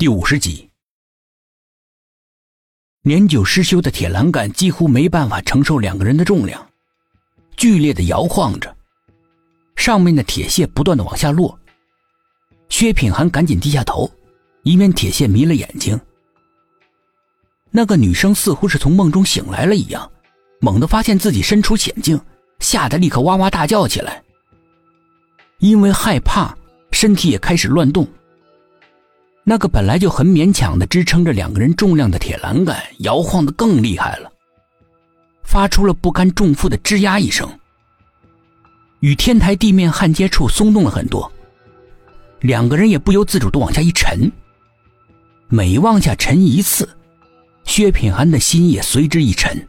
第五十集，年久失修的铁栏杆几乎没办法承受两个人的重量，剧烈的摇晃着，上面的铁屑不断的往下落。薛品涵赶紧低下头，以免铁屑迷了眼睛。那个女生似乎是从梦中醒来了一样，猛地发现自己身处险境，吓得立刻哇哇大叫起来。因为害怕，身体也开始乱动。那个本来就很勉强的支撑着两个人重量的铁栏杆摇晃的更厉害了，发出了不堪重负的吱呀一声，与天台地面焊接处松动了很多。两个人也不由自主的往下一沉，每往下沉一次，薛品涵的心也随之一沉，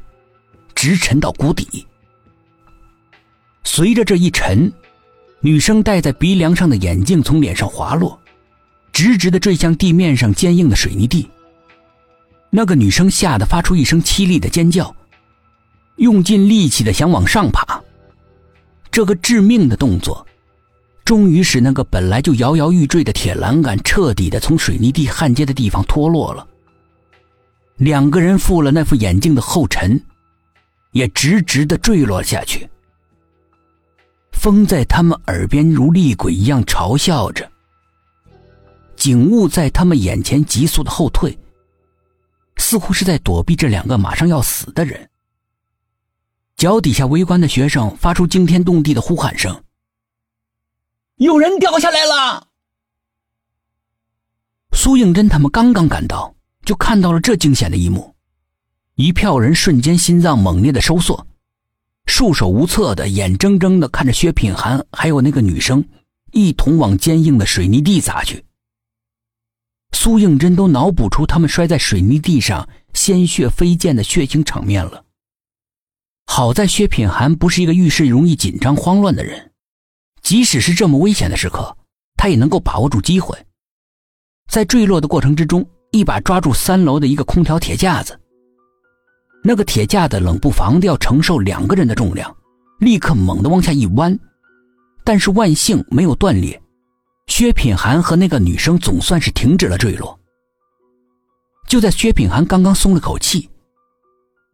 直沉到谷底。随着这一沉，女生戴在鼻梁上的眼镜从脸上滑落。直直的坠向地面上坚硬的水泥地。那个女生吓得发出一声凄厉的尖叫，用尽力气的想往上爬。这个致命的动作，终于使那个本来就摇摇欲坠的铁栏杆彻底的从水泥地焊接的地方脱落了。两个人负了那副眼镜的后尘，也直直的坠落下去。风在他们耳边如厉鬼一样嘲笑着。景物在他们眼前急速的后退，似乎是在躲避这两个马上要死的人。脚底下围观的学生发出惊天动地的呼喊声：“有人掉下来了！”苏应真他们刚刚赶到，就看到了这惊险的一幕，一票人瞬间心脏猛烈的收缩，束手无策的，眼睁睁的看着薛品涵还有那个女生一同往坚硬的水泥地砸去。苏应真都脑补出他们摔在水泥地上、鲜血飞溅的血腥场面了。好在薛品涵不是一个遇事容易紧张慌乱的人，即使是这么危险的时刻，他也能够把握住机会。在坠落的过程之中，一把抓住三楼的一个空调铁架子。那个铁架子冷不防的要承受两个人的重量，立刻猛地往下一弯，但是万幸没有断裂。薛品涵和那个女生总算是停止了坠落。就在薛品涵刚刚松了口气，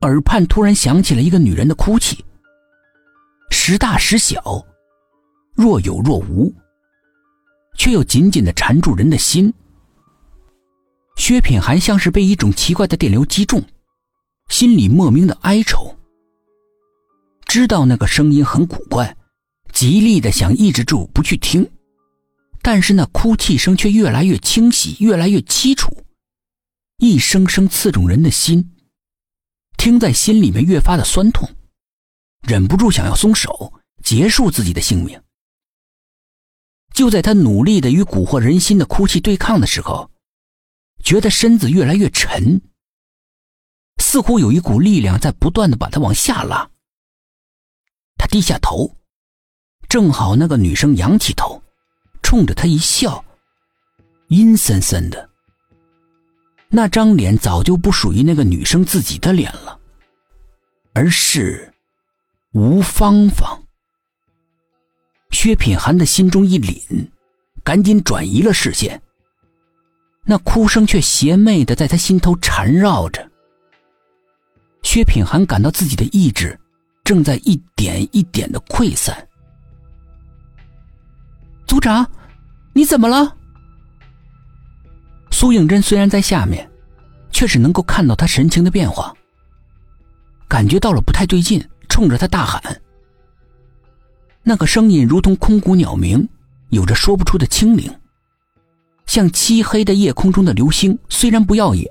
耳畔突然响起了一个女人的哭泣，时大时小，若有若无，却又紧紧的缠住人的心。薛品涵像是被一种奇怪的电流击中，心里莫名的哀愁。知道那个声音很古怪，极力的想抑制住不去听。但是那哭泣声却越来越清晰，越来越凄楚，一声声刺中人的心，听在心里面越发的酸痛，忍不住想要松手，结束自己的性命。就在他努力的与蛊惑人心的哭泣对抗的时候，觉得身子越来越沉，似乎有一股力量在不断的把他往下拉。他低下头，正好那个女生仰起头。冲着他一笑，阴森森的。那张脸早就不属于那个女生自己的脸了，而是吴芳芳。薛品涵的心中一凛，赶紧转移了视线。那哭声却邪魅的在他心头缠绕着。薛品涵感到自己的意志正在一点一点的溃散。组长，你怎么了？苏应真虽然在下面，却是能够看到他神情的变化，感觉到了不太对劲，冲着他大喊。那个声音如同空谷鸟鸣，有着说不出的清灵，像漆黑的夜空中的流星。虽然不耀眼，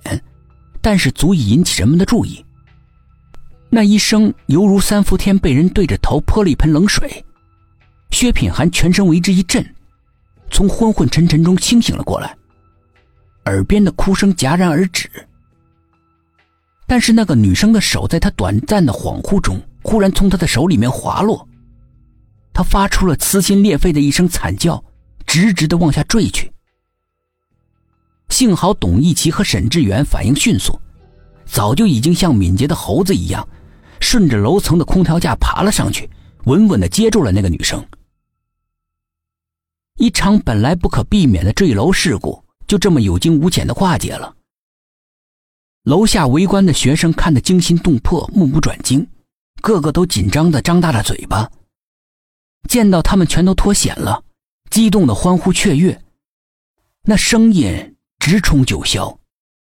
但是足以引起人们的注意。那一声犹如三伏天被人对着头泼了一盆冷水。薛品涵全身为之一震，从昏昏沉沉中清醒了过来，耳边的哭声戛然而止。但是那个女生的手在他短暂的恍惚中，忽然从他的手里面滑落，他发出了撕心裂肺的一声惨叫，直直的往下坠去。幸好董一奇和沈志远反应迅速，早就已经像敏捷的猴子一样，顺着楼层的空调架爬了上去，稳稳的接住了那个女生。一场本来不可避免的坠楼事故，就这么有惊无险的化解了。楼下围观的学生看得惊心动魄，目不转睛，个个都紧张的张大了嘴巴。见到他们全都脱险了，激动的欢呼雀跃，那声音直冲九霄。